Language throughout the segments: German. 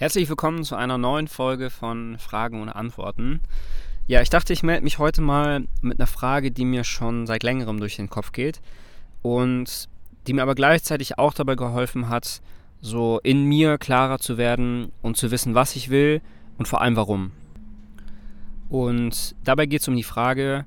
Herzlich willkommen zu einer neuen Folge von Fragen und Antworten. Ja, ich dachte, ich melde mich heute mal mit einer Frage, die mir schon seit längerem durch den Kopf geht und die mir aber gleichzeitig auch dabei geholfen hat, so in mir klarer zu werden und zu wissen, was ich will und vor allem warum. Und dabei geht es um die Frage,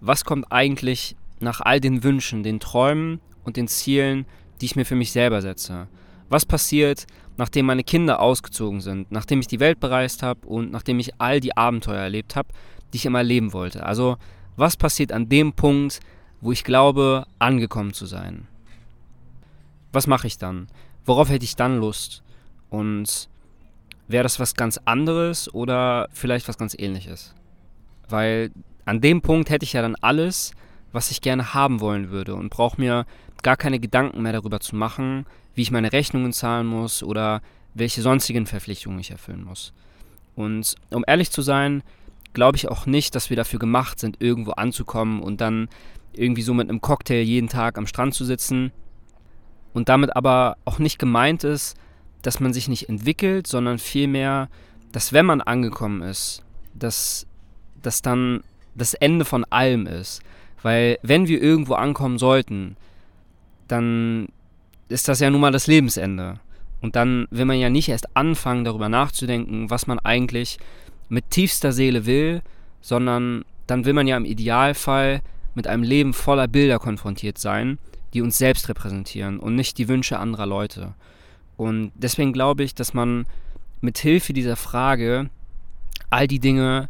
was kommt eigentlich nach all den Wünschen, den Träumen und den Zielen, die ich mir für mich selber setze? Was passiert, nachdem meine Kinder ausgezogen sind, nachdem ich die Welt bereist habe und nachdem ich all die Abenteuer erlebt habe, die ich immer erleben wollte. Also was passiert an dem Punkt, wo ich glaube, angekommen zu sein? Was mache ich dann? Worauf hätte ich dann Lust? Und wäre das was ganz anderes oder vielleicht was ganz ähnliches? Weil an dem Punkt hätte ich ja dann alles, was ich gerne haben wollen würde und brauche mir gar keine Gedanken mehr darüber zu machen, wie ich meine Rechnungen zahlen muss oder welche sonstigen Verpflichtungen ich erfüllen muss. Und um ehrlich zu sein, glaube ich auch nicht, dass wir dafür gemacht sind, irgendwo anzukommen und dann irgendwie so mit einem Cocktail jeden Tag am Strand zu sitzen. Und damit aber auch nicht gemeint ist, dass man sich nicht entwickelt, sondern vielmehr, dass wenn man angekommen ist, dass das dann das Ende von allem ist. Weil wenn wir irgendwo ankommen sollten, dann ist das ja nun mal das Lebensende. Und dann will man ja nicht erst anfangen, darüber nachzudenken, was man eigentlich mit tiefster Seele will, sondern dann will man ja im Idealfall mit einem Leben voller Bilder konfrontiert sein, die uns selbst repräsentieren und nicht die Wünsche anderer Leute. Und deswegen glaube ich, dass man mit Hilfe dieser Frage all die Dinge,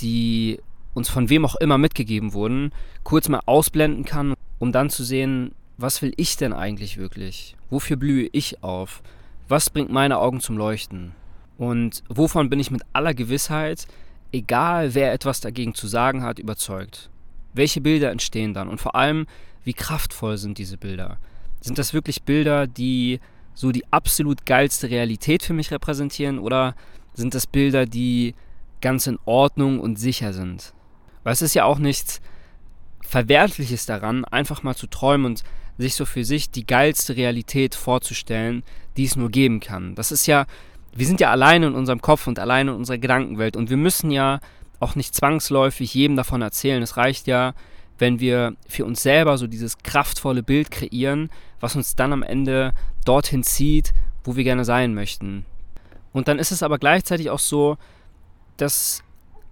die uns von wem auch immer mitgegeben wurden, kurz mal ausblenden kann, um dann zu sehen, was will ich denn eigentlich wirklich? Wofür blühe ich auf? Was bringt meine Augen zum Leuchten? Und wovon bin ich mit aller Gewissheit, egal wer etwas dagegen zu sagen hat, überzeugt? Welche Bilder entstehen dann? Und vor allem, wie kraftvoll sind diese Bilder? Sind das wirklich Bilder, die so die absolut geilste Realität für mich repräsentieren? Oder sind das Bilder, die ganz in Ordnung und sicher sind? Weil es ist ja auch nichts Verwerfliches daran, einfach mal zu träumen und sich so für sich die geilste Realität vorzustellen, die es nur geben kann. Das ist ja, wir sind ja alleine in unserem Kopf und alleine in unserer Gedankenwelt und wir müssen ja auch nicht zwangsläufig jedem davon erzählen. Es reicht ja, wenn wir für uns selber so dieses kraftvolle Bild kreieren, was uns dann am Ende dorthin zieht, wo wir gerne sein möchten. Und dann ist es aber gleichzeitig auch so, dass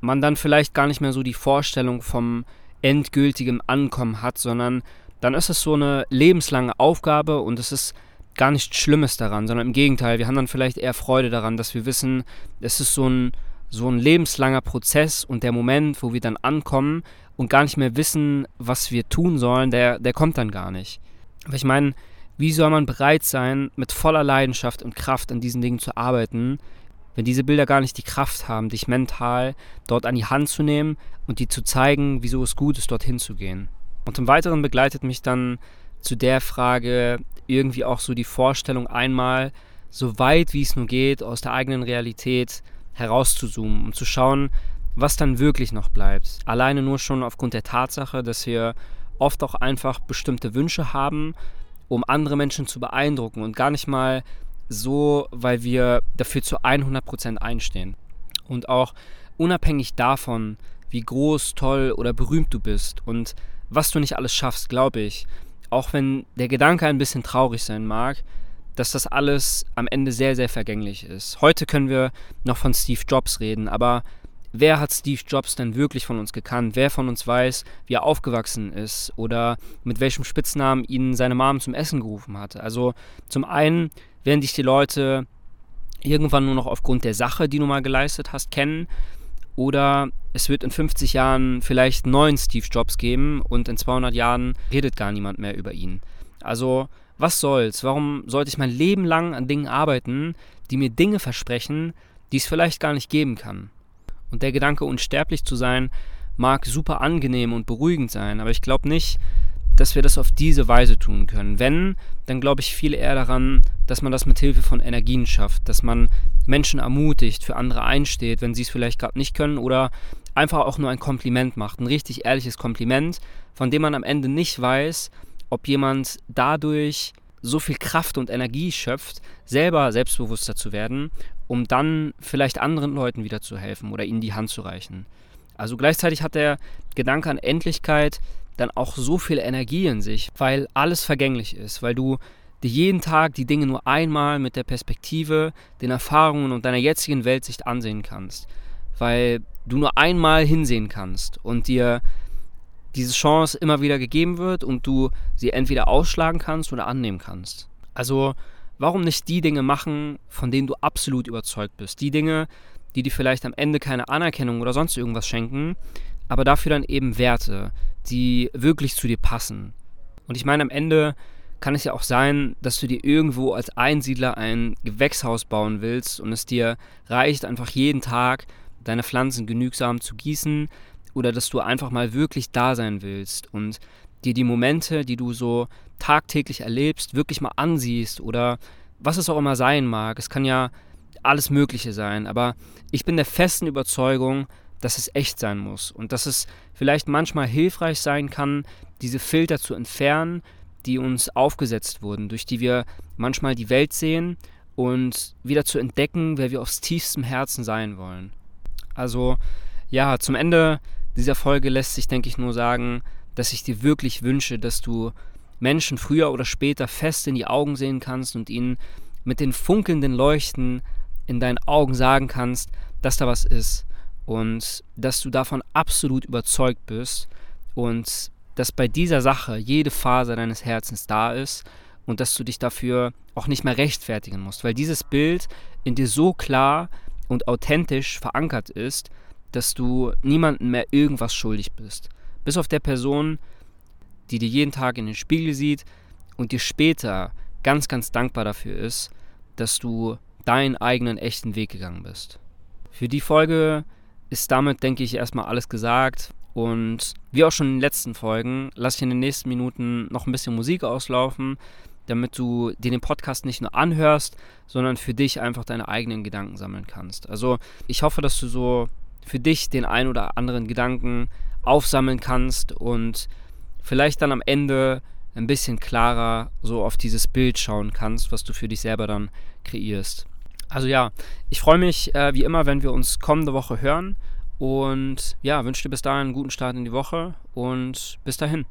man dann vielleicht gar nicht mehr so die Vorstellung vom endgültigen Ankommen hat, sondern dann ist es so eine lebenslange Aufgabe und es ist gar nichts Schlimmes daran, sondern im Gegenteil, wir haben dann vielleicht eher Freude daran, dass wir wissen, es ist so ein, so ein lebenslanger Prozess und der Moment, wo wir dann ankommen und gar nicht mehr wissen, was wir tun sollen, der, der kommt dann gar nicht. Aber ich meine, wie soll man bereit sein, mit voller Leidenschaft und Kraft an diesen Dingen zu arbeiten, wenn diese Bilder gar nicht die Kraft haben, dich mental dort an die Hand zu nehmen und dir zu zeigen, wieso es gut ist, dorthin zu gehen. Und im Weiteren begleitet mich dann zu der Frage irgendwie auch so die Vorstellung einmal, so weit wie es nur geht, aus der eigenen Realität herauszuzoomen und zu schauen, was dann wirklich noch bleibt. Alleine nur schon aufgrund der Tatsache, dass wir oft auch einfach bestimmte Wünsche haben, um andere Menschen zu beeindrucken und gar nicht mal so, weil wir dafür zu 100% einstehen. Und auch unabhängig davon, wie groß, toll oder berühmt du bist und was du nicht alles schaffst, glaube ich, auch wenn der Gedanke ein bisschen traurig sein mag, dass das alles am Ende sehr, sehr vergänglich ist. Heute können wir noch von Steve Jobs reden, aber wer hat Steve Jobs denn wirklich von uns gekannt? Wer von uns weiß, wie er aufgewachsen ist oder mit welchem Spitznamen ihn seine Mom zum Essen gerufen hat? Also zum einen werden dich die Leute irgendwann nur noch aufgrund der Sache, die du mal geleistet hast, kennen. Oder es wird in 50 Jahren vielleicht neuen Steve Jobs geben und in 200 Jahren redet gar niemand mehr über ihn. Also, was soll's? Warum sollte ich mein Leben lang an Dingen arbeiten, die mir Dinge versprechen, die es vielleicht gar nicht geben kann? Und der Gedanke, unsterblich zu sein, mag super angenehm und beruhigend sein, aber ich glaube nicht, dass wir das auf diese Weise tun können. Wenn, dann glaube ich viel eher daran, dass man das mit Hilfe von Energien schafft, dass man Menschen ermutigt, für andere einsteht, wenn sie es vielleicht gerade nicht können oder einfach auch nur ein Kompliment macht, ein richtig ehrliches Kompliment, von dem man am Ende nicht weiß, ob jemand dadurch so viel Kraft und Energie schöpft, selber selbstbewusster zu werden, um dann vielleicht anderen Leuten wieder zu helfen oder ihnen die Hand zu reichen. Also gleichzeitig hat der Gedanke an Endlichkeit dann auch so viel Energie in sich, weil alles vergänglich ist, weil du dir jeden Tag die Dinge nur einmal mit der Perspektive, den Erfahrungen und deiner jetzigen Weltsicht ansehen kannst, weil du nur einmal hinsehen kannst und dir diese Chance immer wieder gegeben wird und du sie entweder ausschlagen kannst oder annehmen kannst. Also warum nicht die Dinge machen, von denen du absolut überzeugt bist? Die Dinge, die dir vielleicht am Ende keine Anerkennung oder sonst irgendwas schenken, aber dafür dann eben Werte, die wirklich zu dir passen. Und ich meine, am Ende kann es ja auch sein, dass du dir irgendwo als Einsiedler ein Gewächshaus bauen willst und es dir reicht, einfach jeden Tag deine Pflanzen genügsam zu gießen, oder dass du einfach mal wirklich da sein willst und dir die Momente, die du so tagtäglich erlebst, wirklich mal ansiehst oder was es auch immer sein mag. Es kann ja alles Mögliche sein, aber ich bin der festen Überzeugung, dass es echt sein muss und dass es vielleicht manchmal hilfreich sein kann, diese Filter zu entfernen, die uns aufgesetzt wurden, durch die wir manchmal die Welt sehen und wieder zu entdecken, wer wir aufs tiefstem Herzen sein wollen. Also ja, zum Ende dieser Folge lässt sich, denke ich, nur sagen, dass ich dir wirklich wünsche, dass du Menschen früher oder später fest in die Augen sehen kannst und ihnen mit den funkelnden Leuchten in deinen Augen sagen kannst, dass da was ist und dass du davon absolut überzeugt bist und dass bei dieser Sache jede Phase deines Herzens da ist und dass du dich dafür auch nicht mehr rechtfertigen musst, weil dieses Bild in dir so klar und authentisch verankert ist, dass du niemandem mehr irgendwas schuldig bist. Bis auf der Person, die dir jeden Tag in den Spiegel sieht und dir später ganz, ganz dankbar dafür ist, dass du deinen eigenen echten Weg gegangen bist. Für die Folge ist damit, denke ich, erstmal alles gesagt. Und wie auch schon in den letzten Folgen, lasse ich in den nächsten Minuten noch ein bisschen Musik auslaufen, damit du dir den Podcast nicht nur anhörst, sondern für dich einfach deine eigenen Gedanken sammeln kannst. Also ich hoffe, dass du so für dich den ein oder anderen Gedanken aufsammeln kannst und vielleicht dann am Ende ein bisschen klarer so auf dieses Bild schauen kannst, was du für dich selber dann kreierst. Also ja, ich freue mich äh, wie immer, wenn wir uns kommende Woche hören und ja, wünsche dir bis dahin einen guten Start in die Woche und bis dahin.